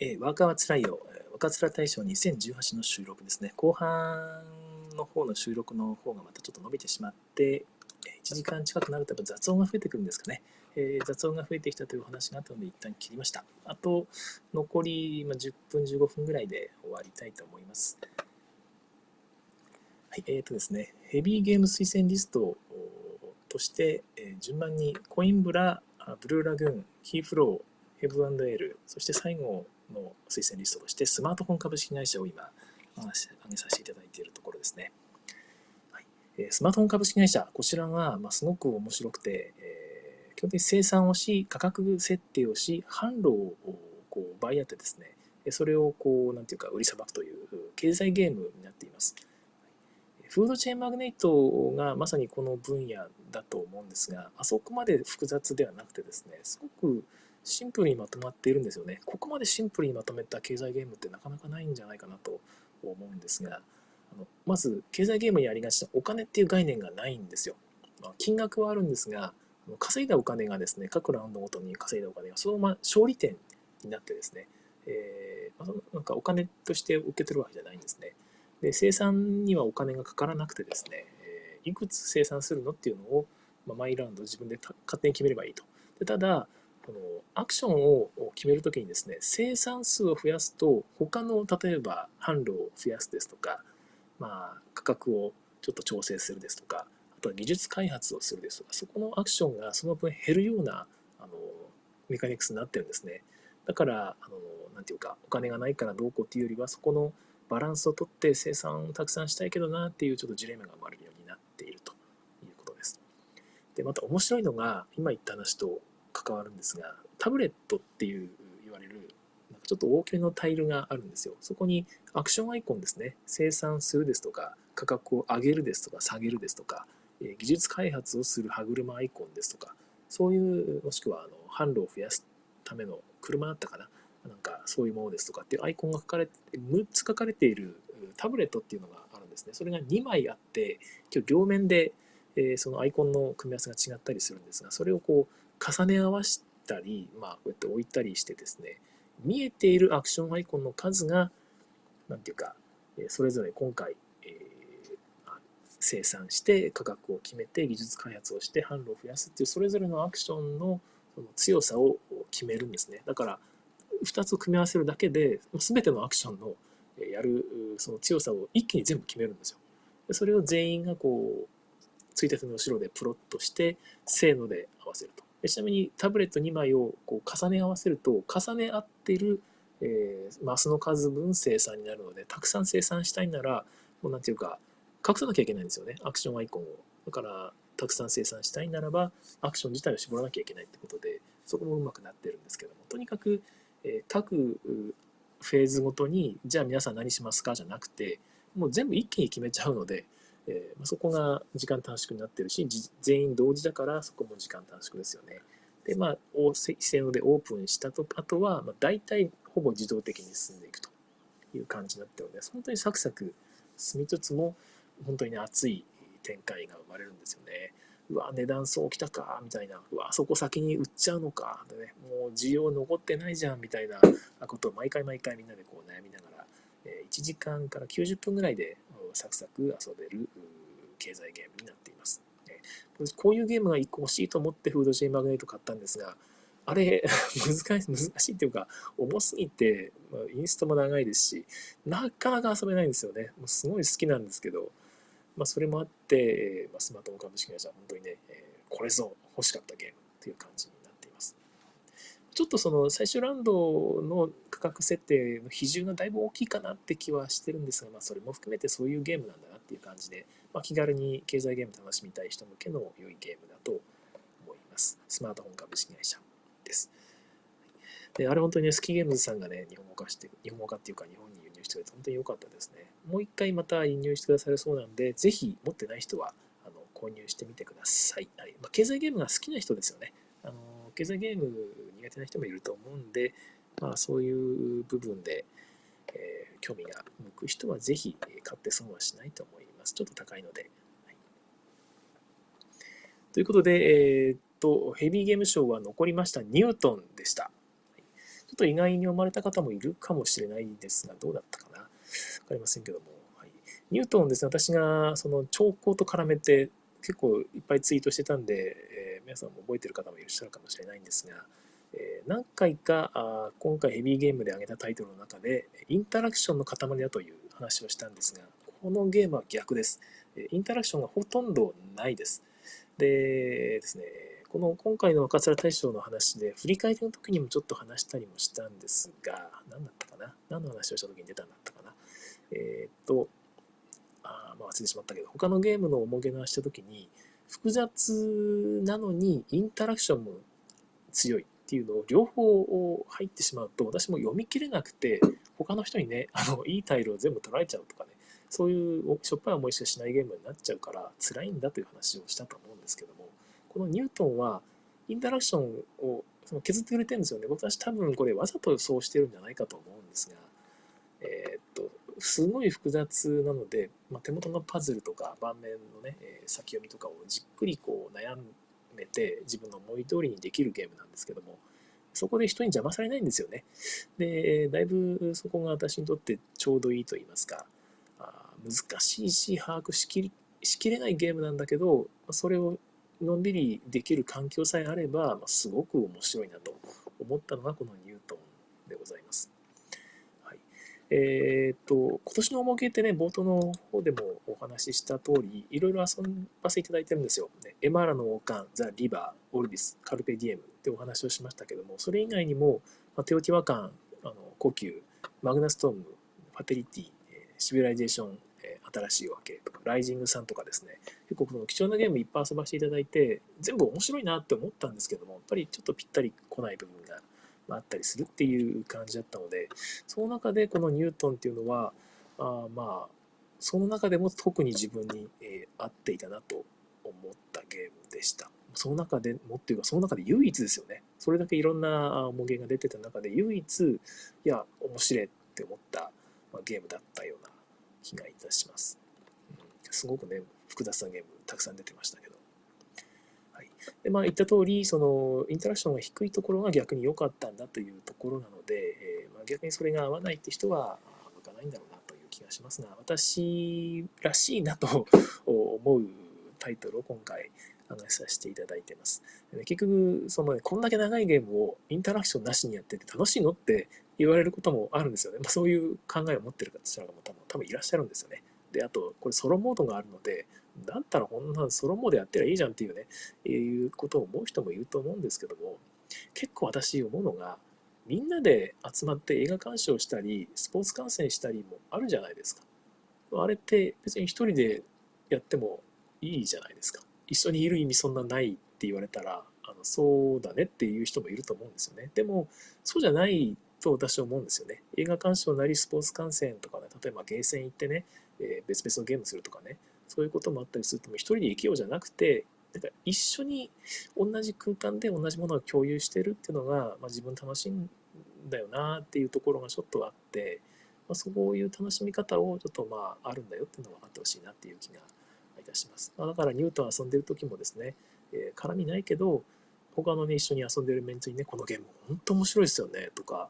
えー、ワーカーはつらいよ、若つら大賞2018の収録ですね。後半の方の収録の方がまたちょっと伸びてしまって、1時間近くなるとやっぱ雑音が増えてくるんですかね。えー、雑音が増えてきたという話があったので一旦切りました。あと、残り10分、15分ぐらいで終わりたいと思います。はい、えっ、ー、とですね、ヘビーゲーム推薦リストとして、えー、順番にコインブラ、ブルーラグーン、キーフロー、ヘブエール、そして最後の推薦リストとしてスマートフォン株式会社を今挙げさせていただいているところですね。はいスマートフォン株式会社、こちらが、すごく面白くて、えー、基本的に生産をし、価格設定をし、販路をこう奪い合ってですね、それをこう、なんていうか、売りさばくという経済ゲームになっています。フードチェーンマグネットがまさにこの分野だと思うんですが、あそこまで複雑ではなくてですね、すごくシンプルにまとまっているんですよね。ここまでシンプルにまとめた経済ゲームってなかなかないんじゃないかなと思うんですが、あのまず経済ゲームにありがちなお金っていう概念がないんですよ。まあ、金額はあるんですが、稼いだお金がですね、各ラウンドごとに稼いだお金がそのまま勝利点になってですね、えー、まあ、なんかお金として受け取るわけじゃないんですね。で、生産にはお金がかからなくてですね、えー、いくつ生産するのっていうのを、まあ、毎ラウンド自分で勝手に決めればいいと。でただ、このアクションを決めるときにですね、生産数を増やすと、他の例えば販路を増やすですとか、まあ、価格をちょっと調整するですとか、あとは技術開発をするですとか、そこのアクションがその分減るようなあのメカニクスになってるんですね。だから、あのなんていうか、お金がないからどうこうっていうよりは、そこのバランスをとって生産をたくさんしたいけどなっていうちょっとジレンマが生まれるようになっているということです。で、また面白いのが、今言った話と関わるんですが、タブレットっていう言われる、なんかちょっと大きめのタイルがあるんですよ。そこにアクションアイコンですね、生産するですとか、価格を上げるですとか、下げるですとか、え技術開発をする歯車アイコンですとか、そういう、もしくはあの販路を増やすための車だったかな、なんかそういうものですとかっていうアイコンが書かれて、6つ書かれているタブレットっていうのがあるんですね。それが2枚あって、今日両面で、えそのアイコンの組み合わせが違ったりするんですが、それをこう重ね合わせたり、まあ、こうやって置いたりしてですね、見えているアクションアイコンの数が、なんていうか、それぞれ今回、えー、生産して価格を決めて技術開発をして販路を増やすっていうそれぞれのアクションのその強さを決めるんですね。だから2つを組み合わせるだけで全てのアクションのやるその強さを一気に全部決めるんですよ。それを全員がこうついたての後ろでプロットしてせーので合わせると。ちなみにタブレット2枚をこう重ね合わせると重ね合ってる、えー、マスの数分生産になるのでたくさん生産したいならもうなんていうか隠さなきゃいけないんですよね。アクションアイコンを。だからたくさん生産したいならばアクション自体を絞らなきゃいけないってことでそこもうまくなってるんですけども。とにかく、えー、各フェーズごとにじゃあ皆さん何しますかじゃなくてもう全部一気に決めちゃうのでえー、そこが時間短縮になってるし、全員同時だからそこも時間短縮ですよね。で、まあ、せーのでオープンしたと、あとは、まあ、大体ほぼ自動的に進んでいくという感じになってるので、本当にサクサク進みつつも、本当にね、熱い展開が生まれるんですよね。うわ、値段そうきたか、みたいな。うわ、そこ先に売っちゃうのか。でね、もう需要残ってないじゃん、みたいなことを毎回毎回みんなでこう悩みながらえ、1時間から90分ぐらいでサクサク遊べる経済ゲームになっています。こういうゲームが1個欲しいと思ってフードチェーンマグネット買ったんですが、あれ、難しい、難しいっていうか、重すぎて、ま、インストも長いですし、なかなか遊べないんですよね。もうすごい好きなんですけど、まあ、それもあって、ま、スマートフォン株式会社は本当にね、これぞ欲しかったゲームっていう感じにちょっとその最終ラウンドの価格設定の比重がだいぶ大きいかなって気はしてるんですが、まあ、それも含めてそういうゲームなんだなっていう感じで、まあ、気軽に経済ゲーム楽しみたい人向けの良いゲームだと思います。スマートフォン株式会社です。で、あれ本当にね、スキーゲームズさんがね、日本語化して、日本語化っていうか日本に輸入してくれて本当に良かったですね。もう一回また輸入してくださるそうなんで、ぜひ持ってない人はあの購入してみてください。はいまあ、経済ゲームが好きな人ですよね。あの経済ゲーム苦手な人もいると思うんで、まあ、そういう部分で、えー、興味が向く人はぜひ買って損はしないと思います。ちょっと高いので。はい、ということで、えー、っと、ヘビーゲーム賞は残りましたニュートンでした。ちょっと意外に思われた方もいるかもしれないですが、どうだったかな。わかりませんけども。はい、ニュートンですね、私がその兆候と絡めて結構いっぱいツイートしてたんで、えー、皆さんも覚えてる方もいらっしゃるかもしれないんですが、えー、何回かあ今回ヘビーゲームで挙げたタイトルの中で、インタラクションの塊だという話をしたんですが、このゲームは逆です。インタラクションがほとんどないです。でですね、この今回の若面大賞の話で、振り返りの時にもちょっと話したりもしたんですが、何だったかな？何の話をした時に出たんだったかな？えー、っと、あまあ忘れてしまったけど、他のゲームの重げの話した時に、複雑なのにインタラクションも強いっていうのを両方入ってしまうと、私も読み切れなくて、他の人にね、あの、いいタイルを全部取られちゃうとかね、そういうしょっぱい思いしかしないゲームになっちゃうから辛いんだという話をしたと思うんですけども、このニュートンはインタラクションをその削ってくれてるんですよね。僕は多分これわざとそうしてるんじゃないかと思うんですが、えー、っと、すごい複雑なので、まあ、手元のパズルとか盤面のね、えー、先読みとかをじっくりこう悩めて自分の思い通りにできるゲームなんですけども、そこで人に邪魔されないんですよね。で、だいぶそこが私にとってちょうどいいと言いますかあ、難しいし把握しきりしきれないゲームなんだけどそれをのんびりできる環境さえあれば、まあ、すごく面白いなと思ったのがこのニュートンでございます。えー、っと今年の重げってね冒頭の方でもお話しした通りいろいろ遊ばせていただいてるんですよ。ね、エマーラの王冠、ザ・リバー、オルビス、カルペディエムってお話をしましたけどもそれ以外にも、まあ、テオティワカン、あの呼吸、マグナストーム、ファテリティ、シビライゼーション新しいわけとか、ライジングサンとかですね、結構この貴重なゲームいっぱい遊ばせていただいて、全部面白いなって思ったんですけども、やっぱりちょっとぴったり来ない部分があったりするっていう感じだったので、その中でこのニュートンっていうのは、あまあ、その中でも特に自分に、えー、合っていたなと思ったゲームでした。その中でもっていうか、その中で唯一ですよね。それだけいろんな模型が出てた中で唯一、いや、面白いって思った、まあ、ゲームだったような気がいたします。うん、すごくね、複雑なゲームたくさん出てましたけど。で、まあ言った通り、その、インタラクションが低いところが逆に良かったんだというところなので、えー、まあ、逆にそれが合わないって人は、向かないんだろうなという気がしますが、私らしいなと 思うタイトルを今回、考えさせていただいてます。結局、そのね、こんだけ長いゲームをインタラクションなしにやってて楽しいのって言われることもあるんですよね。まあ、そういう考えを持ってる方も多分多分いらっしゃるんですよね。で、あと、これソロモードがあるので、だったらこんなソロモードやってりゃいいじゃんっていうね、いうことを思う人もいると思うんですけども、結構私思うのが、みんなで集まって映画鑑賞したり、スポーツ観戦したりもあるじゃないですか。あれって別に一人でやってもいいじゃないですか。一緒にいる意味そんなないって言われたら、あのそうだねっていう人もいると思うんですよね。でも、そうじゃないと私は思うんですよね。映画鑑賞なりスポーツ観戦とかね、例えばゲーセン行ってね、えー、別々のゲームするとかね、そういうこともあったりすると、一人で生きようじゃなくて、なんか一緒に同じ空間で同じものを共有してるっていうのが、まあ、自分楽しいんだよなっていうところがちょっとあって、まあ、そういう楽しみ方をちょっとまああるんだよっていうのを分かってほしいなっていう気がいたします。まあ、だからニュートン遊んでる時もですね、えー、絡みないけど、他のね、一緒に遊んでるメンツにね、このゲーム本当面白いですよねとか、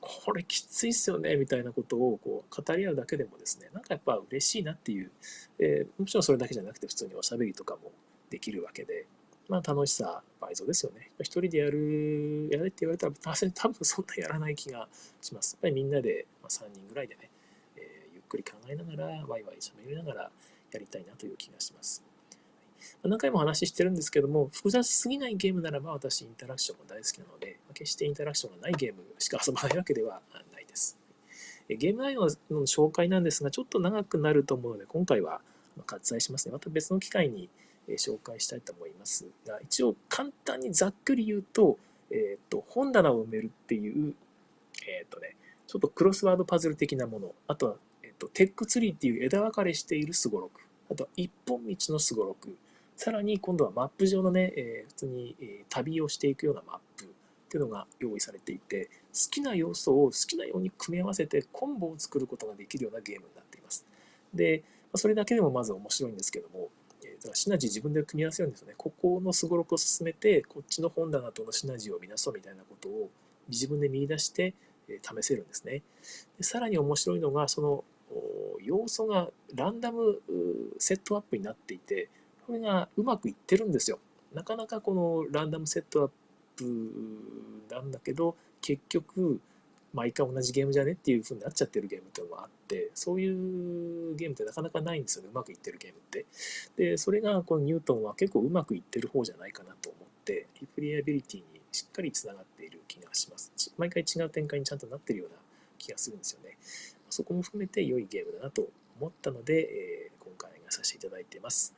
これきついっすよねみたいなことをこう語り合うだけでもですねなんかやっぱ嬉しいなっていう、えー、もちろんそれだけじゃなくて普通におしゃべりとかもできるわけで、まあ、楽しさ倍増ですよね。一人でやるやれって言われたら多分そんなやらない気がします。やっぱりみんなで、ま、3人ぐらいでね、えー、ゆっくり考えながらワイワイ喋りながらやりたいなという気がします。何回も話してるんですけども、複雑すぎないゲームならば私インタラクションも大好きなので、決してインタラクションがないゲームしか遊ばないわけではないです。ゲーム内容の紹介なんですが、ちょっと長くなると思うので、今回は割愛しますね。また別の機会に紹介したいと思いますが、一応簡単にざっくり言うと、えっ、ー、と、本棚を埋めるっていう、えっ、ー、とね、ちょっとクロスワードパズル的なもの、あとは、えっ、ー、と、テックツリーっていう枝分かれしているすごろく、あとは一本道のすごろく、さらに今度はマップ上のね、えー、普通に、えー、旅をしていくようなマップっていうのが用意されていて、好きな要素を好きなように組み合わせてコンボを作ることができるようなゲームになっています。で、それだけでもまず面白いんですけども、えー、シナジー自分で組み合わせるんですよね。ここのすごろくを進めて、こっちの本棚とのシナジーを見なそうみたいなことを自分で見出して試せるんですね。でさらに面白いのが、その要素がランダムセットアップになっていて、これがうまくいってるんですよ。なかなかこのランダムセットアップなんだけど、結局、毎回同じゲームじゃねっていう風になっちゃってるゲームっていうのもあって、そういうゲームってなかなかないんですよね、うまくいってるゲームって。で、それがこのニュートンは結構うまくいってる方じゃないかなと思って、リプレイアビリティにしっかりつながっている気がします。毎回違う展開にちゃんとなってるような気がするんですよね。そこも含めて良いゲームだなと思ったので、えー、今回がさせていただいています。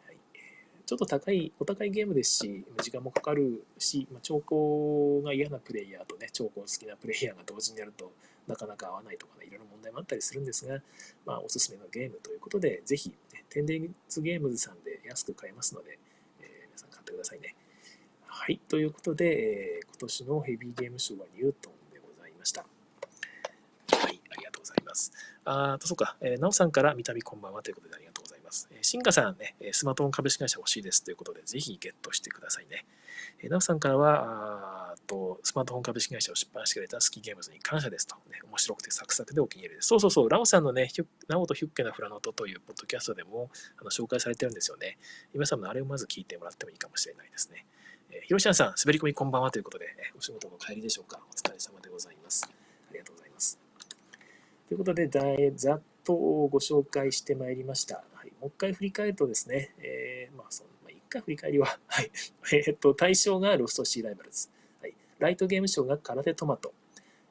ちょっと高い、お高いゲームですし、時間もかかるし、まあ、兆候が嫌なプレイヤーとね、兆候好きなプレイヤーが同時にやるとなかなか合わないとかね、いろいろ問題もあったりするんですが、まあ、おすすめのゲームということで、ぜひ、ね、テンデンツゲームズさんで安く買えますので、えー、皆さん買ってくださいね。はい。ということで、えー、今年のヘビーゲームショーはニュートンでございました。はい。ありがとうございます。あと、そうか、えー、なおさんから見た目こんばんはということでありがとうございます。えー、シンガさんね、スマートフォン株式会社欲しいですということで、ぜひゲットしてくださいね。えー、なおさんからは、あとスマートフォン株式会社を出版してくれたスキーゲームズに感謝ですと、ね。面白くてサクサクでお気に入りです。そうそうそう、ラオさんのね、ナオとヒュッケなフラノトというポッドキャストでもあの紹介されてるんですよね。皆さんもあれをまず聞いてもらってもいいかもしれないですね。えー、ひろしゃんさん、滑り込みこんばんはということで、お仕事の帰りでしょうか？お疲れ様でございます。ありがとうございます。ということで、ざっとご紹介してまいりました。もう一回振り返るとですね、えー、まあ、その、まあ、一回振り返りは、はい、えっと、対象がロストシーライバルズ。はい、ライトゲーム賞が空手トマト。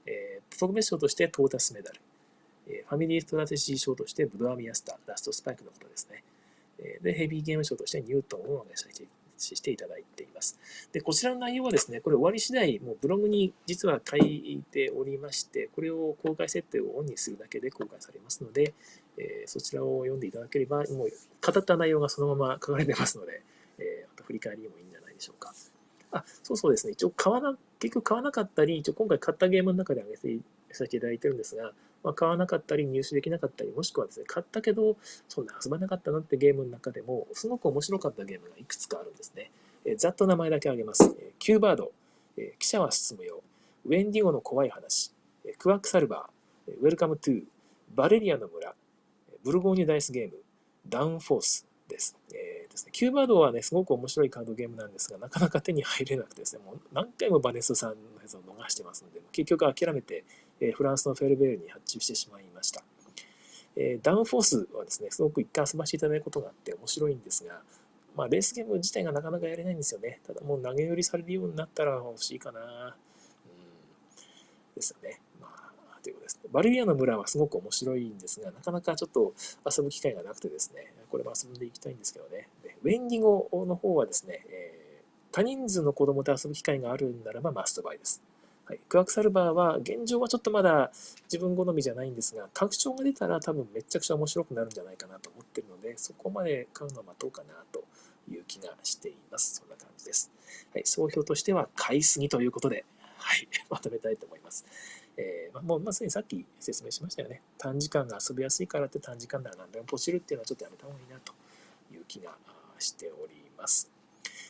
えー、特別賞としてトータスメダル。えー、ファミリーストラテジー賞としてブドアミアスター、ラストスパイクのことですね。えー、で、ヘビーゲーム賞としてニュートンをお願いさせしていただいています。で、こちらの内容はですね、これ終わり次第、もうブログに実は書いておりまして、これを公開設定をオンにするだけで公開されますので、えー、そちらを読んでいただければ、もう語った内容がそのまま書かれてますので、えー、また振り返りにもいいんじゃないでしょうか。あ、そうそうですね。一応買わな、結局買わなかったり、一応今回買ったゲームの中で挙げてさせていただいてるんですが、まあ、買わなかったり入手できなかったり、もしくはですね、買ったけど、そんな遊ばなかったなってゲームの中でも、すごく面白かったゲームがいくつかあるんですね。えざっと名前だけ挙げます。えキューバード、え汽車は進むよ、ウェンディゴの怖い話、えクワックサルバー、ウェルカムトゥー、バレリアの村、ブルゴーニュダイスゲーム、ダウンフォースです。えー、ですね、キューバードはね、すごく面白いカードゲームなんですが、なかなか手に入らなくてですね、もう何回もバネスさんのやつを逃してますので、結局諦めて、フランスのフェルベールに発注してしまいました。え、ダウンフォースはですね、すごく一回遊ばせていただくことがあって面白いんですが、まあ、レースゲーム自体がなかなかやれないんですよね。ただもう投げ売りされるようになったら欲しいかな。うん。ですよね。まあ、ということです。バルビアの村はすごく面白いんですが、なかなかちょっと遊ぶ機会がなくてですね、これも遊んでいきたいんですけどね。でウェンディゴの方はですね、えー、多人数の子供と遊ぶ機会があるんならばマストバイです。はい、クワクサルバーは現状はちょっとまだ自分好みじゃないんですが、拡張が出たら多分めちゃくちゃ面白くなるんじゃないかなと思ってるので、そこまで買うのは待とうかなという気がしています。そんな感じです。はい、総評としては買いすぎということで、はい、まとめたいと思います。えー、もうまさにさっき説明しましたよね。短時間が遊びやすいからって短時間なら何でもポチるっていうのはちょっとやめた方がいいなという気がしております。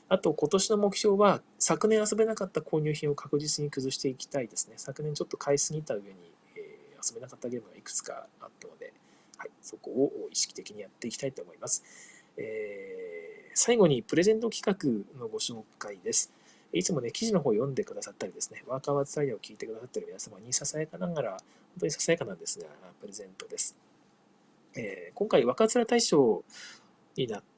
あと、今年の目標は、昨年遊べなかった購入品を確実に崩していきたいですね。昨年ちょっと買いすぎた上に、えー、遊べなかったゲームがいくつかあったので、はい、そこを意識的にやっていきたいと思います。えー、最後にプレゼント企画のご紹介です。いつもね、記事の方を読んでくださったりですね、ワーカーワーツタイヤを聞いてくださってる皆様にささやかながら、本当にささやかなんですが、プレゼントです。えー、今回、若面大賞になって、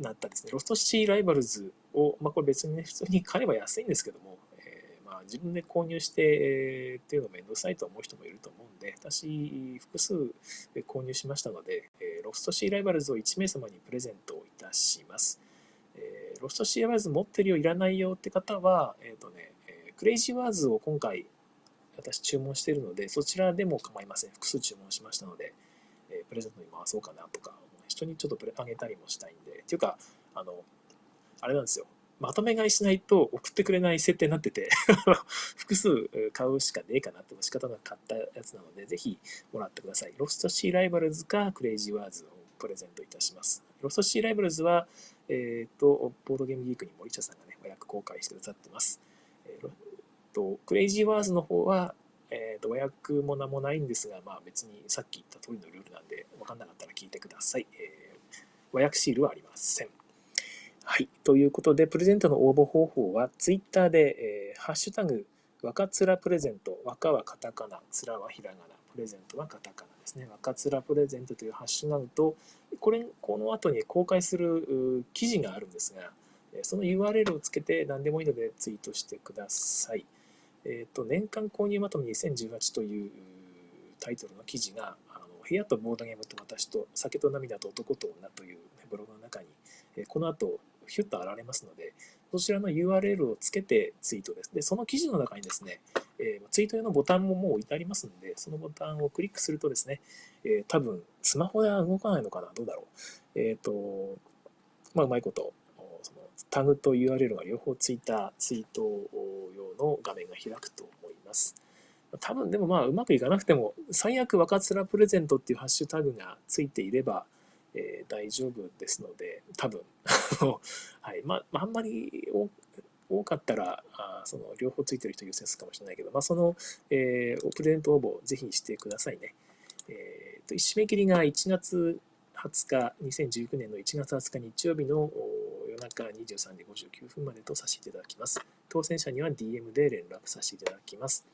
なったですね、ロストシーライバルズを、まあ、これ別にね、普通に買えば安いんですけども、えー、まあ、自分で購入して、えー、っていうのめんどくさいと思う人もいると思うんで、私、複数購入しましたので、えー、ロストシーライバルズを1名様にプレゼントをいたします。え、ロストシーライバルズ持ってるよ、いらないよって方は、えっ、とね、えクレイジーワーズを今回、私注文してるので、そちらでも構いません。複数注文しましたので、えプレゼントに回そうかなとか、人にちょっとあげたりもしたいんで、っていうか、あの、あれなんですよ。まとめ買いしないと送ってくれない設定になってて 複数買うしかねえかなって仕方なく買ったやつなので、ぜひもらってください。ロストシーライバルズかクレイジーワーズをプレゼントいたします。ロストシーライバルズは、えっ、ー、と、ボードゲームギークに森下さんがね、和訳公開してくださってます。えー、と、クレイジーワーズの方は、えー、と和訳も名もないんですが、まあ、別にさっき言った通りのルールなんで、分かんなかったら聞いてください。えー、和訳シールはありません。はい。ということで、プレゼントの応募方法は、ツイッターで、えー、ハッシュタグ、若つらプレゼント、若はカタカナ、つらはひらがな、プレゼントはカタカナですね。若つらプレゼントというハッシュタグと、これ、この後に公開する記事があるんですが、その URL をつけて何でもいいのでツイートしてください。えっ、ー、と、年間購入まとめ2018というタイトルの記事が、あの部屋とボードゲームと私と酒と涙と男と女というブログの中に、えこの後、ヒュッと現れますので、そちらの URL をつけてツイートです。で、その記事の中にですね、えー、ツイート用のボタンももう置いてありますので、そのボタンをクリックするとですね、えー、多分、スマホでは動かないのかなどうだろう。えっ、ー、と、まあ、うまいこと、そのタグと URL が両方ついたツイート用の画面が開くと思います。多分でもまあうまくいかなくても最悪若面プレゼントっていうハッシュタグがついていれば、えー、大丈夫ですので多分 はいまああんまり多かったらあその両方ついてる人優先するかもしれないけど、まあ、その、えー、プレゼント応募ぜひしてくださいね。えーと、締め切りが1月20日、2019年の1月20日日曜日の夜中23時59分までとさせていただきます。当選者には DM で連絡させていただきます。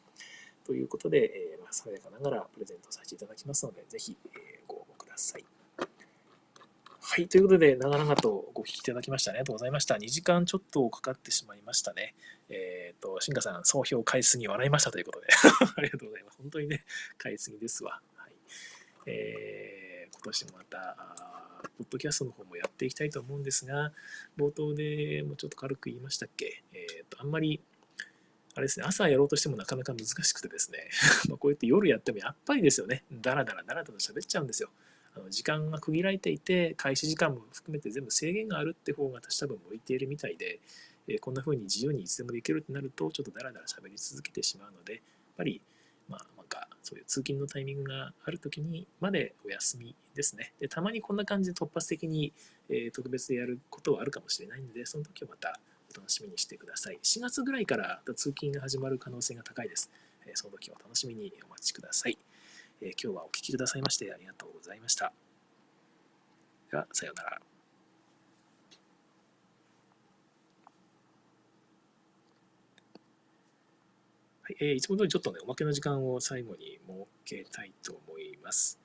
ということで、えー、まあ、爽やかながらプレゼントさせていただきますので、ぜひ、えー、ご応募ください。はい。ということで、長々とご聞きいただきました。ありがとうございました。2時間ちょっとかかってしまいましたね。えっ、ー、と、新華さん、総評買いすぎ笑いましたということで ありがとうございます。本当にね、買いすぎですわ。はい。えー、今年もまた、ポッドキャストの方もやっていきたいと思うんですが、冒頭でもうちょっと軽く言いましたっけ、えーと、あんまり、あれですね、朝やろうとしてもなかなか難しくてですね、まこうやって夜やってもやっぱりですよね、だらだらだらだら喋っちゃうんですよ。あの時間が区切られていて、開始時間も含めて全部制限があるって方が私多分向いているみたいで、えー、こんな風に自由にいつでもできるってなると、ちょっとだらだら喋り続けてしまうので、やっぱり、か、そういう通勤のタイミングがある時にまでお休みですね。で、たまにこんな感じで突発的に、え、特別でやることはあるかもしれないので、その時はまたお楽しみにしてください。4月ぐらいから通勤が始まる可能性が高いです。え、その時はお楽しみにお待ちください。え、今日はお聴きくださいましてありがとうございました。では、さようなら。はい、えー、いつも通りちょっとね、おまけの時間を最後に設けたいと思います。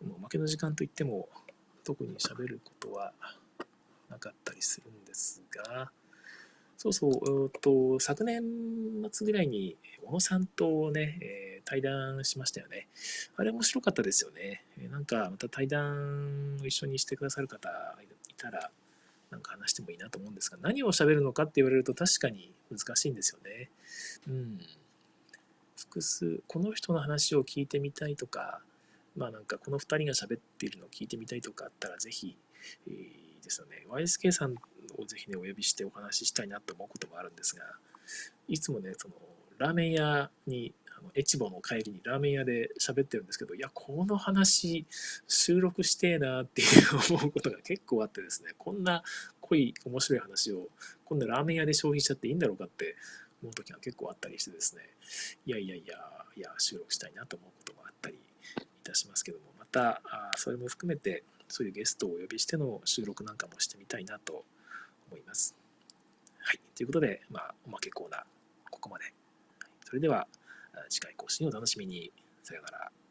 おまけの時間といっても、特に喋ることはなかったりするんですが、そうそう、と昨年末ぐらいに小野さんとね、えー、対談しましたよね。あれ面白かったですよね。なんかまた対談を一緒にしてくださる方いたら、なんか話してもいいなと思うんですが、何を喋るのかって言われると確かに難しいんですよね。うん。複数、この人の話を聞いてみたいとか、まあなんかこの2人が喋っているのを聞いてみたいとかあったら、ぜひ、えー、ですよね、YSK さんをぜひね、お呼びしてお話ししたいなと思うこともあるんですが、いつもね、その、ラーメン屋に、あのエチボの帰りにラーメン屋で喋ってるんですけど、いや、この話、収録してえなっていう思うことが結構あってですね、こんな濃い、面白い話を、こんなラーメン屋で消費しちゃっていいんだろうかって思う時が結構あったりしてですね、いやいやいや、いや、収録したいなと思うこともあったりいたしますけども、また、それも含めて、そういうゲストをお呼びしての収録なんかもしてみたいなと思います。はい。ということで、まあ、おまけコーナー、ここまで。それでは、次回更新をお楽しみに。さよなら。